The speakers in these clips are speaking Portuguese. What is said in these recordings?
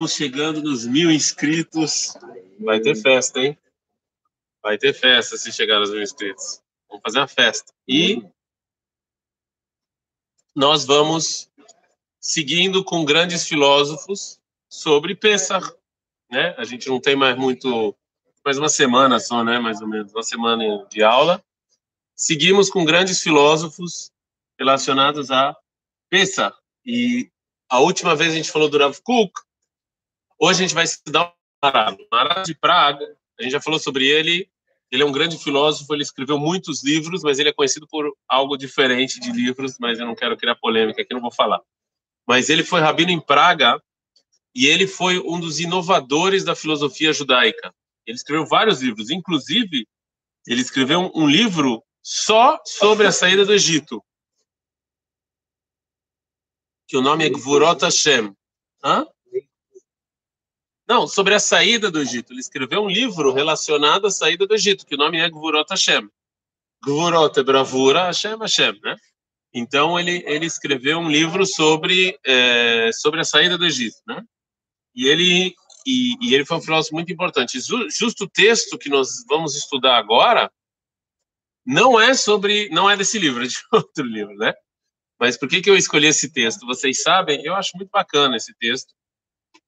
Estamos chegando nos mil inscritos. Vai ter festa, hein? Vai ter festa se chegar aos mil inscritos. Vamos fazer uma festa. E nós vamos seguindo com grandes filósofos sobre Pesach, né? A gente não tem mais muito, mais uma semana só, né? Mais ou menos uma semana de aula. Seguimos com grandes filósofos relacionados a Pesach. E a última vez a gente falou do Rav Kuk, Hoje a gente vai estudar o Maral. Maral de Praga, a gente já falou sobre ele. Ele é um grande filósofo, ele escreveu muitos livros, mas ele é conhecido por algo diferente de livros, mas eu não quero criar polêmica aqui, não vou falar. Mas ele foi rabino em Praga e ele foi um dos inovadores da filosofia judaica. Ele escreveu vários livros, inclusive ele escreveu um livro só sobre a saída do Egito, que o nome é Gvurot Hashem. Hã? Não, sobre a saída do Egito. Ele escreveu um livro relacionado à saída do Egito, que o nome é Gvurot Hashem. Gvurot é bravura, Hashem Hashem, né? Então ele ele escreveu um livro sobre é, sobre a saída do Egito, né? E ele e, e, ele foi um filósofo muito importante. Justo o texto que nós vamos estudar agora não é sobre não é desse livro, é de outro livro, né? Mas por que que eu escolhi esse texto? Vocês sabem, eu acho muito bacana esse texto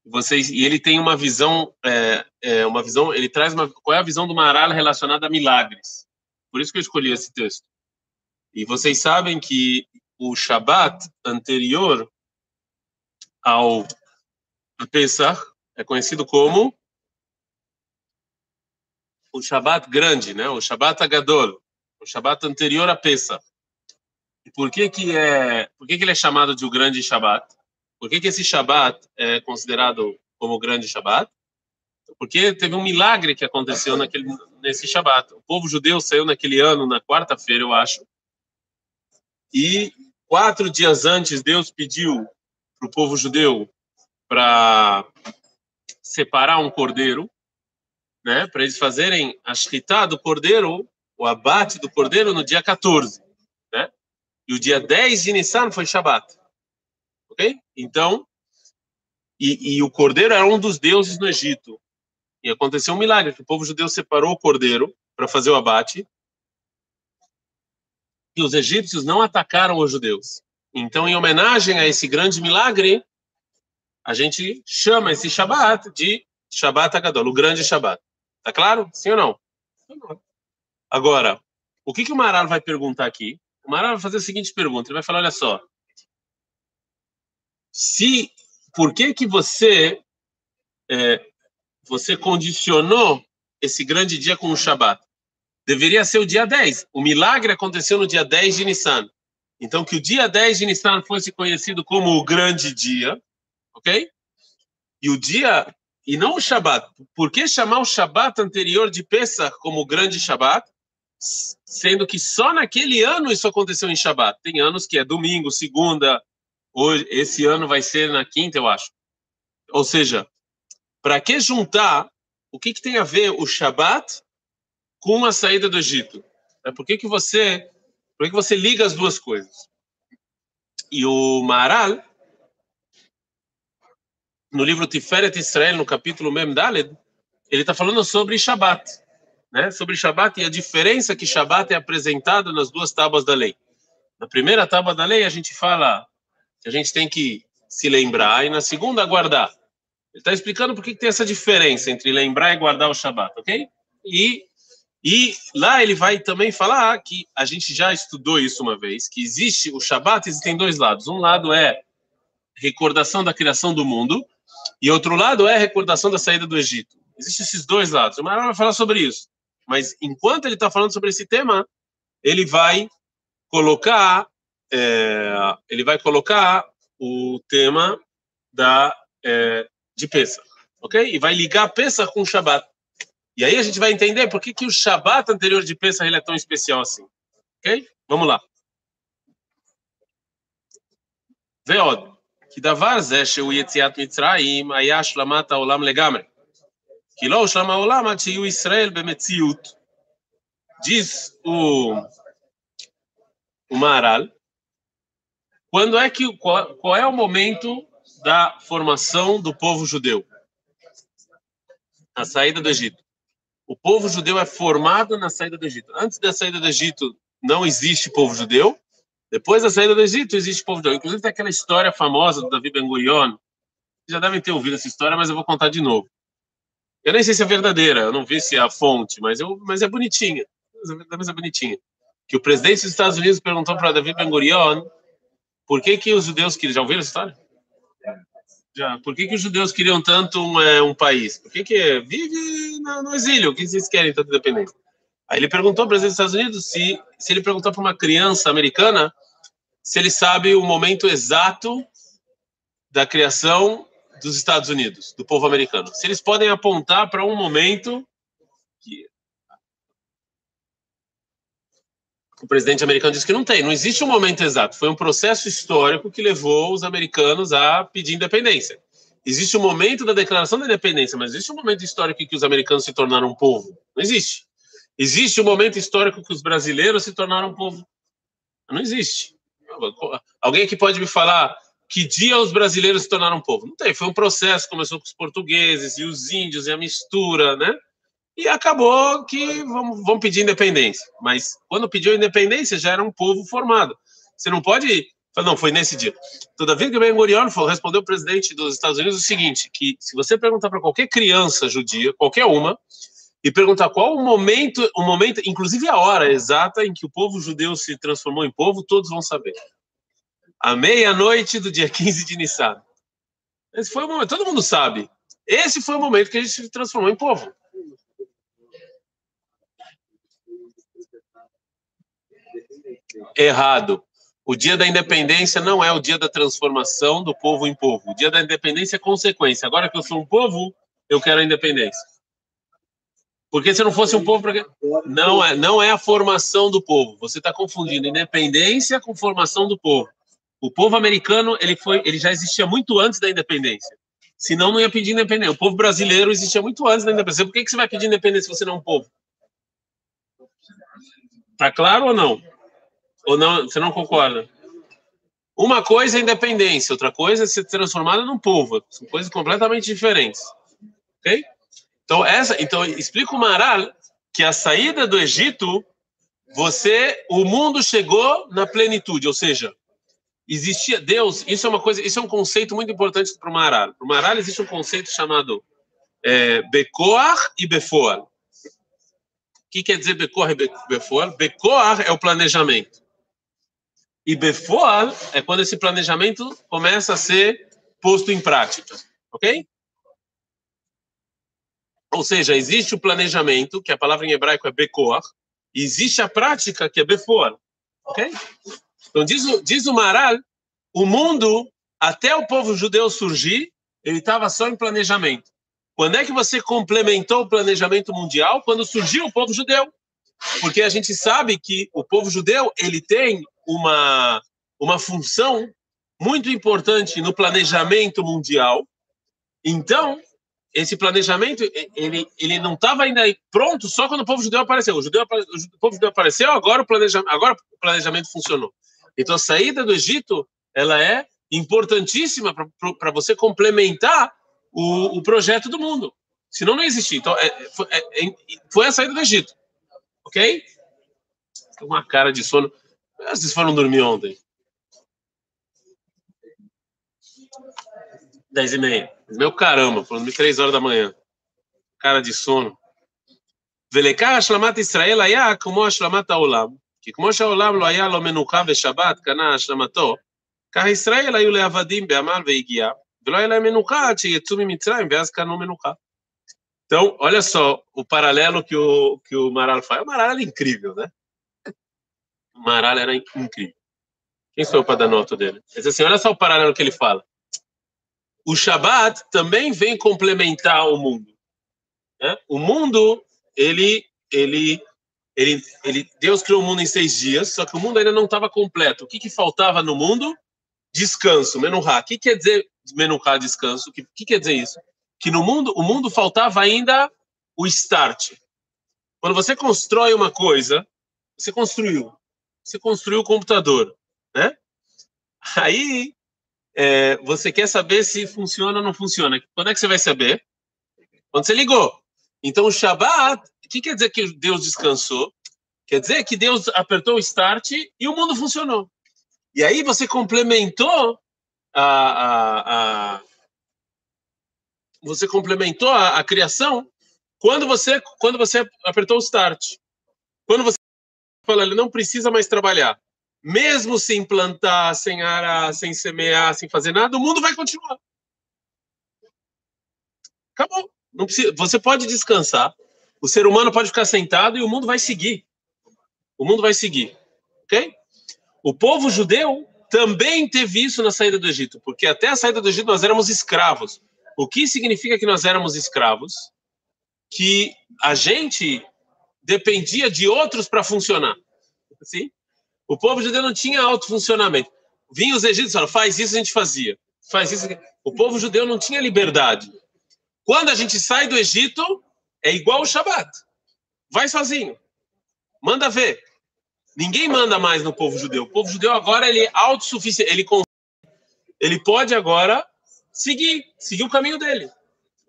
vocês e ele tem uma visão é, é, uma visão ele traz uma qual é a visão do Maral relacionada a milagres? Por isso que eu escolhi esse texto. E vocês sabem que o Shabat anterior ao Pesach é conhecido como o Shabat grande né? O Shabat Agadol o Shabat anterior a Pesach. E por que que é por que que ele é chamado de o grande Shabat por que, que esse Shabat é considerado como o grande Shabat? Porque teve um milagre que aconteceu naquele, nesse Shabat. O povo judeu saiu naquele ano, na quarta-feira, eu acho, e quatro dias antes Deus pediu para o povo judeu para separar um cordeiro, né, para eles fazerem a shritá do cordeiro, o abate do cordeiro no dia 14, né? E o dia 10 de Nissan foi Shabat? Então, e, e, o cordeiro era um dos deuses no Egito. E aconteceu um milagre, que o povo judeu separou o cordeiro para fazer o abate, e os egípcios não atacaram os judeus. Então, em homenagem a esse grande milagre, a gente chama esse Shabat de Shabat Agadol, o grande Shabat. Tá claro? Sim ou não? Agora, o que, que o Maral vai perguntar aqui? O Maral vai fazer a seguinte pergunta: ele vai falar, olha só, se por que que você é, você condicionou esse grande dia com o Shabat? Deveria ser o dia 10. O milagre aconteceu no dia 10 de Nissan. Então, que o dia 10 de Nissan fosse conhecido como o grande dia, ok? E o dia, e não o Shabat. Por que chamar o Shabat anterior de Pesach como o grande Shabat? Sendo que só naquele ano isso aconteceu em Shabat. Tem anos que é domingo, segunda, Hoje, esse ano vai ser na quinta, eu acho. Ou seja, para que juntar o que, que tem a ver o Shabat com a saída do Egito? É, por que, que você por que, que você liga as duas coisas? E o Maharal, no livro Tiferet Israel, no capítulo Mem Daled, ele está falando sobre Shabat, né? Sobre Shabat e a diferença que Shabat é apresentado nas duas tábuas da lei. Na primeira tábua da lei a gente fala que a gente tem que se lembrar e na segunda guardar. Ele está explicando por que, tem essa diferença entre lembrar e guardar o Shabat, ok? E, e lá ele vai também falar que a gente já estudou isso uma vez, que existe o Shabat, existem dois lados. Um lado é recordação da criação do mundo e outro lado é recordação da saída do Egito. Existem esses dois lados. O Mara vai falar sobre isso. Mas enquanto ele está falando sobre esse tema, ele vai colocar é, ele vai colocar o tema da, é, de Pesach, ok? E vai ligar Pesach com o Shabat. E aí a gente vai entender por que, que o Shabat anterior de Pesach ele é tão especial assim, ok? Vamos lá. Veod, que davar ze o yetziat mitzrayim haya shlamat haolam legamre. Que lá lo shlama haolam ad o Israel bemetziut. Diz o, o maral quando é que qual, qual é o momento da formação do povo judeu. A saída do Egito. O povo judeu é formado na saída do Egito. Antes da saída do Egito, não existe povo judeu. Depois da saída do Egito, existe povo judeu. Inclusive, tem aquela história famosa do Davi Ben Gurion. Já devem ter ouvido essa história, mas eu vou contar de novo. Eu nem sei se é verdadeira, eu não vi se é a fonte, mas, eu, mas é bonitinha. Mas é bonitinha. Que o presidente dos Estados Unidos perguntou para Davi Ben Gurion por que, que os judeus queriam. Já ouviram essa história? Já. Por que, que os judeus queriam tanto um, é, um país? Por que, que vive no, no exílio? O que vocês querem tanto independência? Aí ele perguntou presidente dos Estados Unidos se, se ele perguntou para uma criança americana se ele sabe o momento exato da criação dos Estados Unidos, do povo americano. Se eles podem apontar para um momento que o presidente americano disse que não tem, não existe um momento exato. Foi um processo histórico que levou os americanos a pedir independência. Existe um momento da declaração da independência, mas existe um momento histórico em que os americanos se tornaram um povo? Não existe. Existe um momento histórico que os brasileiros se tornaram um povo? Não existe. Alguém que pode me falar que dia os brasileiros se tornaram um povo? Não tem. Foi um processo, começou com os portugueses e os índios e a mistura, né? E acabou que vamos, vamos pedir independência. Mas quando pediu independência, já era um povo formado. Você não pode não, foi nesse dia. Todavia que Ben Gurion respondeu ao presidente dos Estados Unidos o seguinte, que se você perguntar para qualquer criança judia, qualquer uma, e perguntar qual o momento, o momento, inclusive a hora exata em que o povo judeu se transformou em povo, todos vão saber. A meia-noite do dia 15 de Nissan. Esse foi o momento, todo mundo sabe. Esse foi o momento que a gente se transformou em povo. Errado. O dia da independência não é o dia da transformação do povo em povo. O dia da independência é consequência. Agora que eu sou um povo, eu quero a independência. Porque se não fosse um povo, não é, não é a formação do povo. Você está confundindo independência com formação do povo. O povo americano ele foi, ele já existia muito antes da independência. Senão não ia pedir independência. O povo brasileiro existia muito antes da independência. Por que, que você vai pedir independência se você não é um povo? Tá claro ou não? Ou não? Você não concorda? Uma coisa é independência, outra coisa é ser transformado num povo. São coisas completamente diferentes. Ok? Então, essa, então explica o Maral que a saída do Egito, você, o mundo chegou na plenitude, ou seja, existia Deus. Isso é uma coisa, isso é um conceito muito importante para o Maral. Para o Maral existe um conceito chamado é, e Befor. O que quer dizer Becoar e Befor? Becoar é o planejamento. E Befor é quando esse planejamento começa a ser posto em prática. Ok? Ou seja, existe o planejamento, que a palavra em hebraico é bekor, e existe a prática, que é befor. Ok? Então, diz diz o Maral, o mundo, até o povo judeu surgir, ele estava só em planejamento. Quando é que você complementou o planejamento mundial? Quando surgiu o povo judeu. Porque a gente sabe que o povo judeu ele tem uma, uma função muito importante no planejamento mundial. Então, esse planejamento ele, ele não estava ainda pronto só quando o povo judeu apareceu. O, judeu, o povo judeu apareceu, agora o, planejamento, agora o planejamento funcionou. Então a saída do Egito ela é importantíssima para você complementar o, o, projeto do mundo. Senão não existia. Então é, foi, é, é, foi, a saída do Egito. Ok? Uma cara de sono. Vocês foram dormir ontem. Dez e meia. Meu caramba, foram dormir três horas da manhã. Cara de sono. ולעיקר השלמת ישראל היה כמו השלמת העולם. כי כמו שהעולם לא היה לו מנוחה ושבת, קנה השלמתו, כך ישראל היו לעבדים בעמל והגיעה, ולא היה להם מנוחה עד שיצאו ממצרים, ואז קנו מנוחה. Então, olha só o paralelo que o, que o Maral faz. O Maral era incrível, né? Maral era incrível. Quem sou eu para dar nota dele? Ele diz assim, olha só o paralelo que ele fala o Shabat também vem complementar o mundo. Né? O mundo, ele, ele, ele, ele, Deus criou o mundo em seis dias, só que o mundo ainda não estava completo. O que, que faltava no mundo? Descanso, menuhá. O que quer dizer menuhá, descanso? O que, que quer dizer isso? Que no mundo, o mundo faltava ainda o start. Quando você constrói uma coisa, você construiu. Você construiu o computador, né? Aí é, você quer saber se funciona ou não funciona. Quando é que você vai saber? Quando você ligou. Então, o Shabat, o que quer dizer que Deus descansou? Quer dizer que Deus apertou o start e o mundo funcionou. E aí você complementou a, a, a você complementou a, a, criação quando você quando você apertou o start. Quando você fala, ele não precisa mais trabalhar. Mesmo sem plantar, sem arar, sem semear, sem fazer nada, o mundo vai continuar. Acabou. Não precisa, você pode descansar. O ser humano pode ficar sentado e o mundo vai seguir. O mundo vai seguir. Ok? O povo judeu também teve isso na saída do Egito, porque até a saída do Egito nós éramos escravos. O que significa que nós éramos escravos? Que a gente dependia de outros para funcionar. Sim? O povo judeu não tinha autofuncionamento. Vinham os egípcios e falavam, faz isso, a gente fazia. Faz isso. O povo judeu não tinha liberdade. Quando a gente sai do Egito, é igual o Shabat. Vai sozinho. Manda ver. Ninguém manda mais no povo judeu. O povo judeu agora ele é autossuficiente. Ele, ele pode agora seguir, seguir o caminho dele.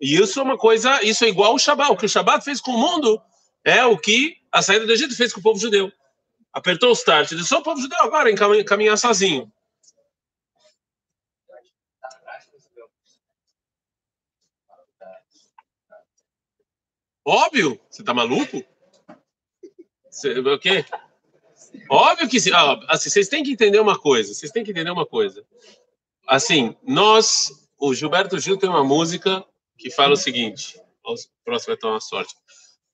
E isso é uma coisa, isso é igual o Shabat. O que o Shabat fez com o mundo é o que a saída do Egito fez com o povo judeu. Apertou o start. Deixou o povo judeu agora caminhar sozinho. Óbvio, você tá maluco? Você, o quê? Óbvio que sim. Ah, assim, vocês têm que entender uma coisa. Vocês têm que entender uma coisa. Assim, nós, o Gilberto Gil tem uma música que fala o seguinte. O próximo vai tomar sorte.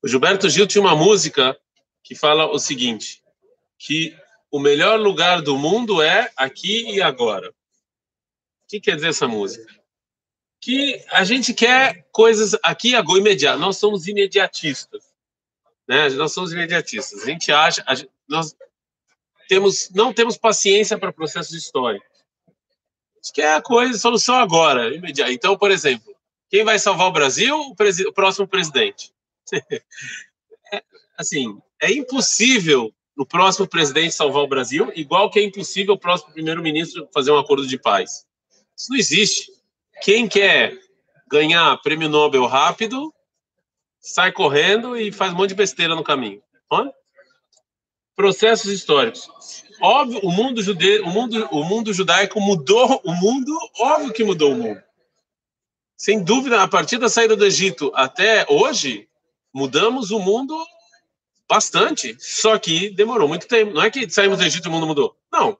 O Gilberto Gil tinha uma música que fala o seguinte: que o melhor lugar do mundo é aqui e agora. O que quer dizer essa música? que a gente quer coisas aqui agora imediato. Nós somos imediatistas, né? Nós somos imediatistas. A gente acha, a gente, nós temos não temos paciência para processos históricos. A gente quer a coisa, a solução agora, imediata. Então, por exemplo, quem vai salvar o Brasil? O, o próximo presidente. é, assim, é impossível o próximo presidente salvar o Brasil, igual que é impossível o próximo primeiro-ministro fazer um acordo de paz. Isso não existe. Quem quer ganhar prêmio Nobel rápido, sai correndo e faz um monte de besteira no caminho. Olha. Processos históricos. Óbvio, o mundo judeu, o mundo, o mundo judaico mudou o mundo, óbvio que mudou o mundo. Sem dúvida, a partir da saída do Egito até hoje, mudamos o mundo bastante. Só que demorou muito tempo. Não é que saímos do Egito e o mundo mudou. Não.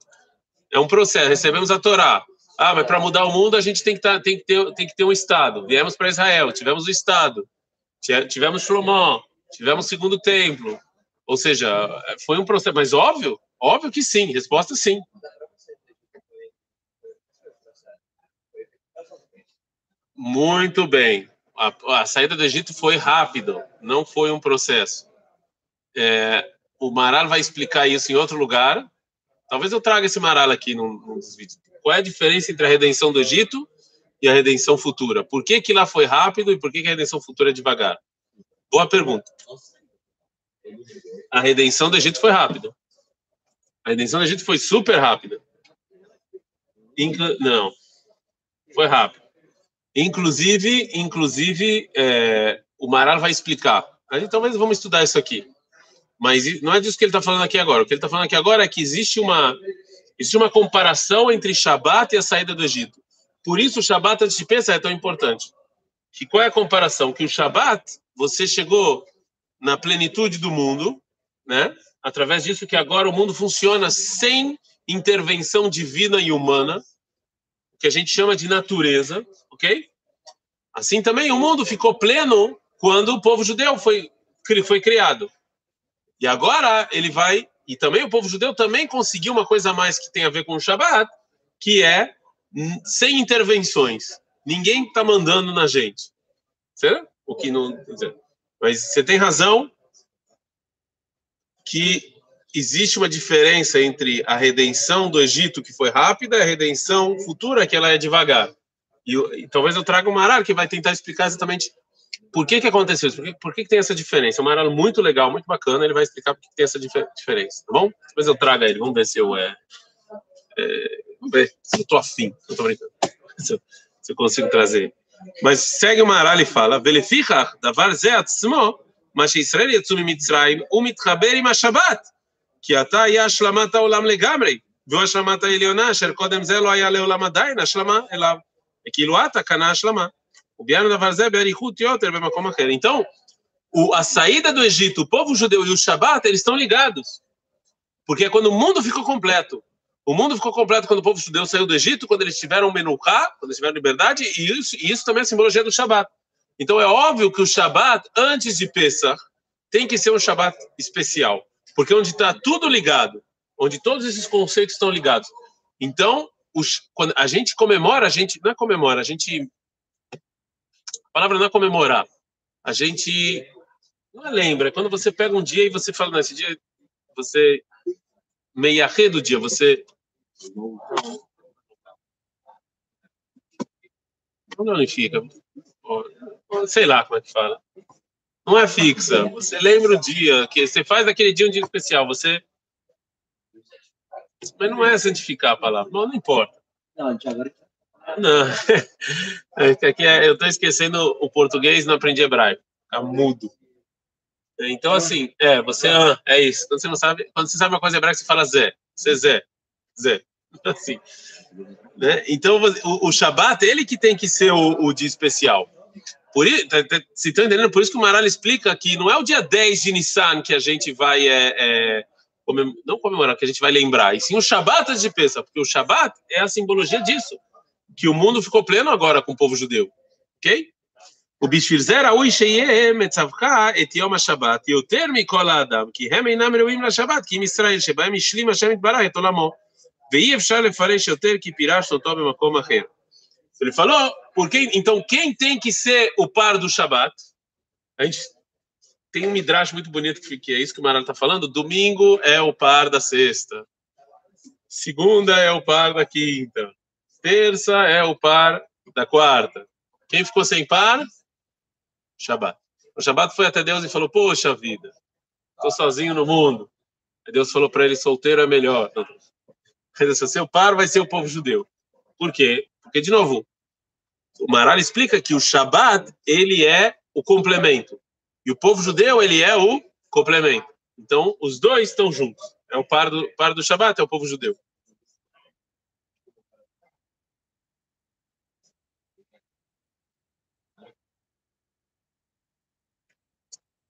É um processo. Recebemos a Torá, ah, mas para mudar o mundo a gente tem que, tá, tem que, ter, tem que ter um Estado. Viemos para Israel, tivemos o Estado, tivemos Shlomo, tivemos o Segundo Templo. Ou seja, foi um processo. Mas óbvio, óbvio que sim, resposta sim. Muito bem. A, a saída do Egito foi rápido, não foi um processo. É, o Maral vai explicar isso em outro lugar. Talvez eu traga esse Maral aqui num, num dos vídeos qual é a diferença entre a redenção do Egito e a redenção futura? Por que, que lá foi rápido e por que, que a redenção futura é devagar? Boa pergunta. A redenção do Egito foi rápida. A redenção do Egito foi super rápida. Não, foi rápido. Inclusive, inclusive, é, o Maral vai explicar. A gente talvez vamos estudar isso aqui. Mas não é disso que ele está falando aqui agora. O que ele está falando aqui agora é que existe uma Existe uma comparação entre Shabat e a saída do Egito. Por isso o Shabat, antes de pensar, é tão importante. Que qual é a comparação? Que o Shabat, você chegou na plenitude do mundo, né? Através disso que agora o mundo funciona sem intervenção divina e humana, que a gente chama de natureza, ok? Assim também o mundo ficou pleno quando o povo judeu foi, foi criado. E agora ele vai e também o povo judeu também conseguiu uma coisa a mais que tem a ver com o Shabat, que é sem intervenções. Ninguém está mandando na gente. Certo? O que não. Mas você tem razão que existe uma diferença entre a redenção do Egito, que foi rápida, e a redenção futura, que ela é devagar. E, e talvez eu traga o Maral, que vai tentar explicar exatamente por que, que aconteceu isso, por, que, por que, que tem essa diferença. É um Maral muito legal, muito bacana, ele vai explicar por que, que tem essa diferença, tá bom? Depois eu trago ele, vamos ver se eu... É, é vamos ver se eu tô afim, tô brincando. Se eu, se eu consigo trazer. Mas segue o Maral e fala, Velefichach, davar zeh atzmo, mas Israel yatsumi mitzrayim, umitchaber im ha-shabat. כי עתה היה השלמת העולם לגמרי, והוא השלמת העליונה, אשר קודם זה לא היה לעולם עדיין השלמה אליו. וכאילו עתה קנה השלמה. וביאנו דבר זה באריכות יותר במקום אחר. Então, o, a saída do Egito, o povo judeu e o Shabat, eles estão ligados. Porque é quando o mundo ficou completo. O mundo ficou completo quando o povo judeu saiu do Egito, quando eles tiveram Menuká, quando eles tiveram liberdade, e isso, e isso também é a simbologia do Shabat. Então é óbvio que o Shabat, antes de Pesach, tem que ser um Shabat especial. Porque é onde está tudo ligado, onde todos esses conceitos estão ligados. Então, os, quando a gente comemora, a gente não é comemora, a gente a palavra não é comemorar. A gente não é lembra, é quando você pega um dia e você fala nesse dia você meiarre do dia, você Onde fica? Sei lá como é que fala. Não é fixa. Você lembra o dia, que você faz aquele dia um dia especial. Você. Mas não é santificar a palavra. Não, não importa. Não, não. É aqui é, eu estou esquecendo o português não aprendi hebraico. Ficar mudo. Então, assim, é, você ah, é isso. Quando você não sabe, quando você sabe uma coisa hebraica, você fala Zé. Você Zé. Zé. Assim. Né? Então, o, o Shabat, ele que tem que ser o, o dia especial. Por isso, tá, tá, se estão entendendo, por isso que o Maral explica que não é o dia 10 de Nissan que a gente vai é, é, comem não comemorar, que a gente vai lembrar, e sim o Shabat de Pesach, porque o Shabat é a simbologia disso, que o mundo ficou pleno agora com o povo judeu, ok? O Bishvirzer Aui Sheyehem Etzavka et Yom HaShabbat Yoter Mikol Adam Ki Hem Einam Reuim LaShabbat Ki Im Israel Shebahem Ishlim Hashem itbarah etolamo Olamo Ve'i Efshar Lefaresh Yoter Ki Pirash Noto Bemakom Acher Ele falou porque então quem tem que ser o par do Shabat? A gente tem um midrash muito bonito que é isso que o Maral está falando. Domingo é o par da sexta, segunda é o par da quinta, terça é o par da quarta. Quem ficou sem par? Shabat. O Shabat foi até Deus e falou: Poxa vida, estou sozinho no mundo. Aí Deus falou para ele: solteiro é melhor. Quer seu par vai ser o povo judeu. Por quê? Porque, de novo, o Maral explica que o Shabat, ele é o complemento. E o povo judeu, ele é o complemento. Então, os dois estão juntos. É o par do, par do Shabat, é o povo judeu.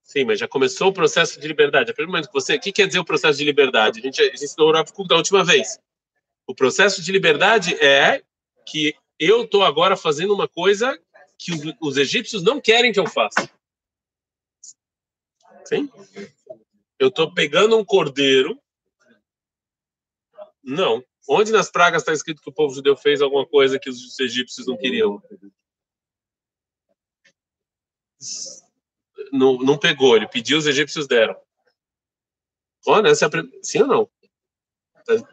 Sim, mas já começou o processo de liberdade. A momento que você. O que quer dizer o processo de liberdade? A gente, a ensinou o Rav da última vez. O processo de liberdade é que eu estou agora fazendo uma coisa que os, os, egípcios não querem que eu faça. Sim? Eu estou pegando um cordeiro. Não. Onde nas pragas está escrito que o povo judeu fez alguma coisa que os egípcios não queriam? Não, não pegou, ele pediu, os egípcios deram. Olha, essa é a... Sim ou não?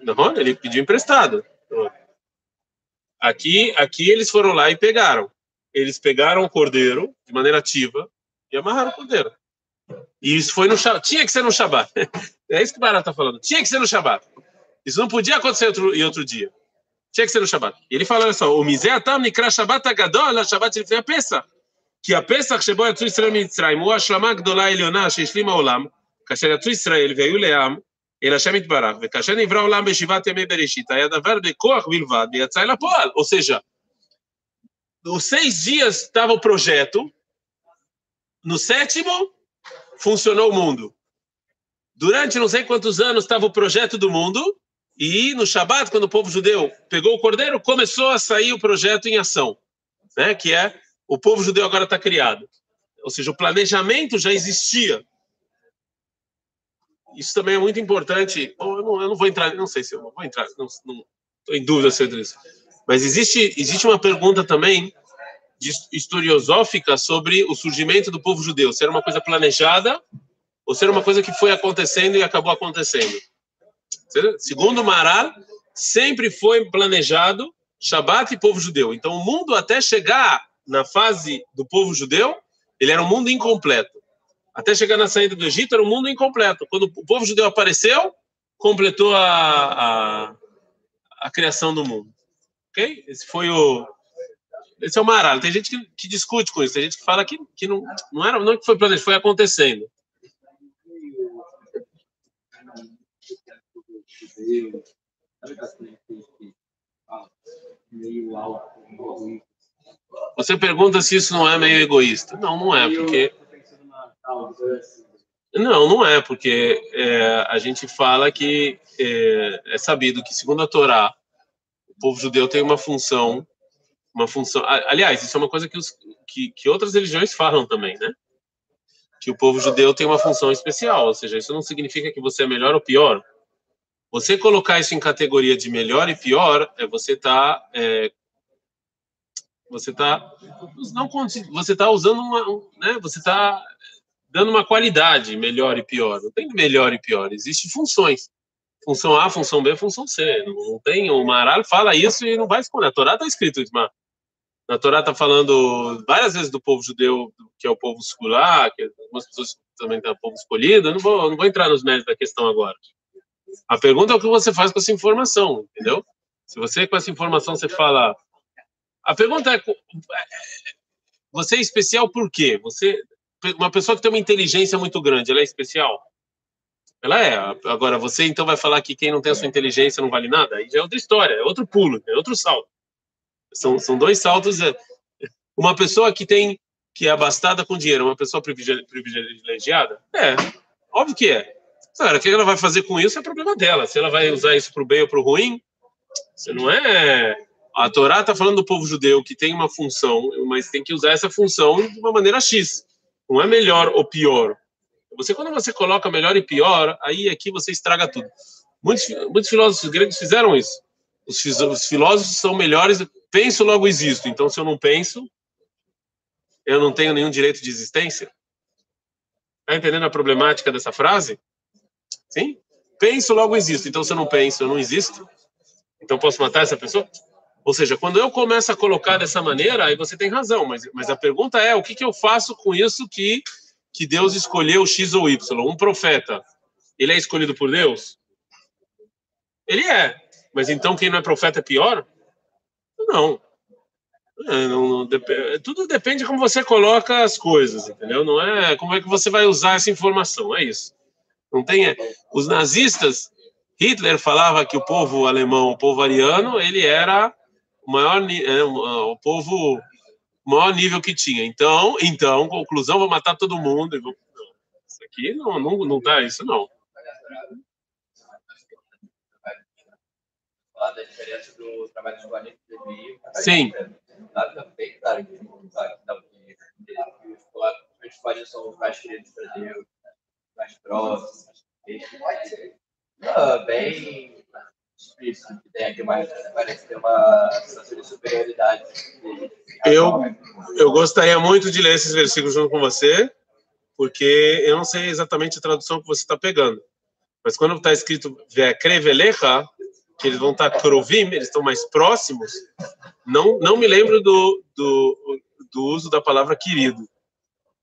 Não, ele pediu emprestado. Aqui, aqui eles foram lá e pegaram. Eles pegaram o cordeiro de maneira ativa e amarraram o cordeiro. E isso foi no Shabat. Tinha que ser no Shabat. É isso que o Bará está falando. Tinha que ser no Shabat. Isso não podia acontecer outro, em outro dia. Tinha que ser no Shabat. E ele fala, olha só, o Mizeatam Nikra Shabat Agadol, Shabat לפני הפסח. כי הפסח שבו יצאו ישראל ממצרים הוא השלמה גדולה עליונה שהשלימה העולם, כאשר יצאו ישראל והיו לעם, אל השם יתברך, וכאשר נברא העולם בשבעת ימי בראשית, היה דבר בכוח בלבד, ויצא אל הפועל. Ou seja, nos seis dias estava o projeto, no sétimo funcionou o mundo. Durante não sei quantos anos estava o projeto do mundo, e no Shabat, quando o povo judeu pegou o cordeiro, começou a sair o projeto em ação, né? que é o povo judeu agora está criado. Ou seja, o planejamento já existia. isso também é muito importante. Eu não, eu não vou entrar, não sei se eu vou entrar, não estou em dúvida sobre isso. Mas existe, existe uma pergunta também historiosófica sobre o surgimento do povo judeu. Se era uma coisa planejada ou se era uma coisa que foi acontecendo e acabou acontecendo. Segundo Maral, sempre foi planejado Shabat e povo judeu. Então, o mundo até chegar na fase do povo judeu, ele era um mundo incompleto. Até chegar na saída do Egito, era um mundo incompleto. Quando o povo judeu apareceu, completou a, a, a criação do mundo. Ok? Esse foi o. Esse é o Maral. Tem gente que, que, discute com isso, tem gente que fala que, que não, não era não que foi planejado, foi acontecendo. Você pergunta se isso não é meio egoísta. Não, não é, porque. Não, não é, porque é, a gente fala que é, é, sabido que, segundo a Torá, o povo judeu tem uma função, uma função. Aliás, isso é uma coisa que, os, que, que outras religiões falam também, né? Que o povo judeu tem uma função especial, ou seja, isso não significa que você é melhor ou pior. Você colocar isso em categoria de melhor e pior, é você tá é, você tá não você tá usando uma, né? Você tá dando uma qualidade melhor e pior. Não tem melhor e pior, existem funções. Função A, função B, função C. Não tem, o Maral fala isso e não vai esconder. A Torá está escrito mas na Torá está falando várias vezes do povo judeu, que é o povo escolar, que algumas pessoas também têm o povo escolhido. Eu não vou, não vou entrar nos méritos da questão agora. A pergunta é o que você faz com essa informação, entendeu? Se você com essa informação você fala, a pergunta é, você é especial por quê? Você uma pessoa que tem uma inteligência muito grande, ela é especial? Ela é. Agora, você então vai falar que quem não tem a sua inteligência não vale nada? Aí já é outra história, é outro pulo, é outro salto. São, são dois saltos. É, uma pessoa que tem que é abastada com dinheiro, uma pessoa privilegiada? É, óbvio que é. Agora, o que ela vai fazer com isso é problema dela. Se ela vai usar isso para o bem ou para o ruim, você não é. A Torá está falando do povo judeu que tem uma função, mas tem que usar essa função de uma maneira X. Não é melhor ou pior. Você, quando você coloca melhor e pior, aí aqui você estraga tudo. Muitos, muitos filósofos gregos fizeram isso. Os, os filósofos são melhores, penso, logo existo. Então, se eu não penso, eu não tenho nenhum direito de existência. Está entendendo a problemática dessa frase? Sim? Penso, logo existo. Então, se eu não penso, eu não existo. Então, posso matar essa pessoa? Ou seja, quando eu começo a colocar dessa maneira, aí você tem razão, mas, mas a pergunta é: o que, que eu faço com isso que, que Deus escolheu X ou Y? Um profeta, ele é escolhido por Deus? Ele é. Mas então quem não é profeta é pior? Não. É, não, não tudo depende de como você coloca as coisas, entendeu? Não é como é que você vai usar essa informação, é isso. Não tem. É, os nazistas, Hitler falava que o povo alemão, o povo ariano, ele era o maior é, o povo o maior nível que tinha. Então, então, conclusão, vou matar todo mundo. Vou... Isso aqui não, não, não dá isso, não. Sim. Claro que mais. Bem isso, que tem aqui parece ter uma sensação de superioridade. Eu, eu gostaria muito de ler esses versículos junto com você, porque eu não sei exatamente a tradução que você está pegando. Mas quando está escrito Ve'akrevelecha, que eles vão estar tá eles estão mais próximos, não, não me lembro do, do, do uso da palavra querido.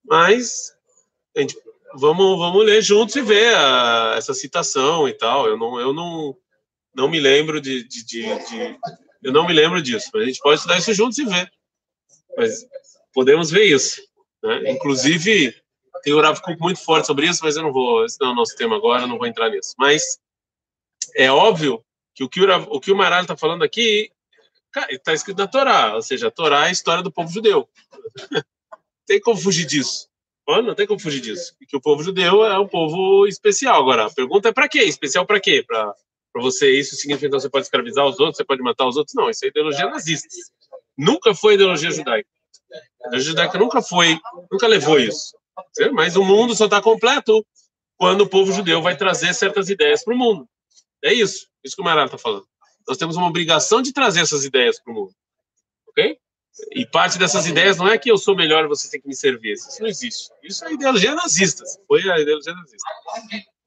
Mas gente, vamos, vamos ler juntos e ver a, essa citação e tal. Eu não, eu não, não me lembro de, de, de, de, eu não me lembro disso. Mas a gente pode estudar isso juntos e ver. Mas podemos ver isso. Né? Inclusive, tem Rav Kuk muito forte sobre isso, mas eu não vou. Esse não é o nosso tema agora, eu não vou entrar nisso. Mas é óbvio que o que o, o, que o Maral está falando aqui está escrito na Torá, ou seja, a Torá é a história do povo judeu. tem como fugir disso. Não tem como fugir disso. Que o povo judeu é um povo especial. Agora, a pergunta é para quê? Especial para quê? Para para você isso significa que você pode escravizar os outros, você pode matar os outros. Não, isso é ideologia nazista. Nunca foi ideologia judaica. A ideologia judaica nunca foi, nunca levou isso. Mas o mundo só está completo quando o povo judeu vai trazer certas ideias para o mundo. É isso. Isso que o Marara está falando. Nós temos uma obrigação de trazer essas ideias para o mundo. Ok? E parte dessas ideias não é que eu sou melhor e você tem que me servir. Isso não existe. Isso é ideologia nazista. Foi a ideologia nazista.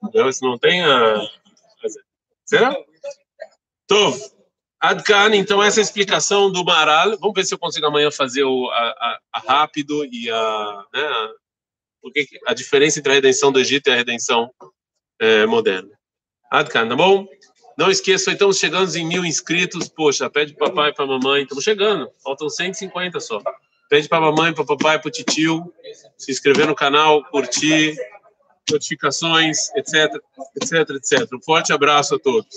Então, isso não tem a Será? Tov. Adkan, então essa é a explicação do Maral. Vamos ver se eu consigo amanhã fazer o a, a, a rápido e a, né, porque a diferença entre a redenção do Egito e a redenção é, moderna. Adkan, tá bom? Não esqueça, estamos chegando em mil inscritos. Poxa, pede para papai e para mamãe. Estamos chegando. Faltam 150 só. Pede para mamãe, para papai, para titio. Se inscrever no canal, curtir, notificações, etc, etc, etc. Um forte abraço a todos.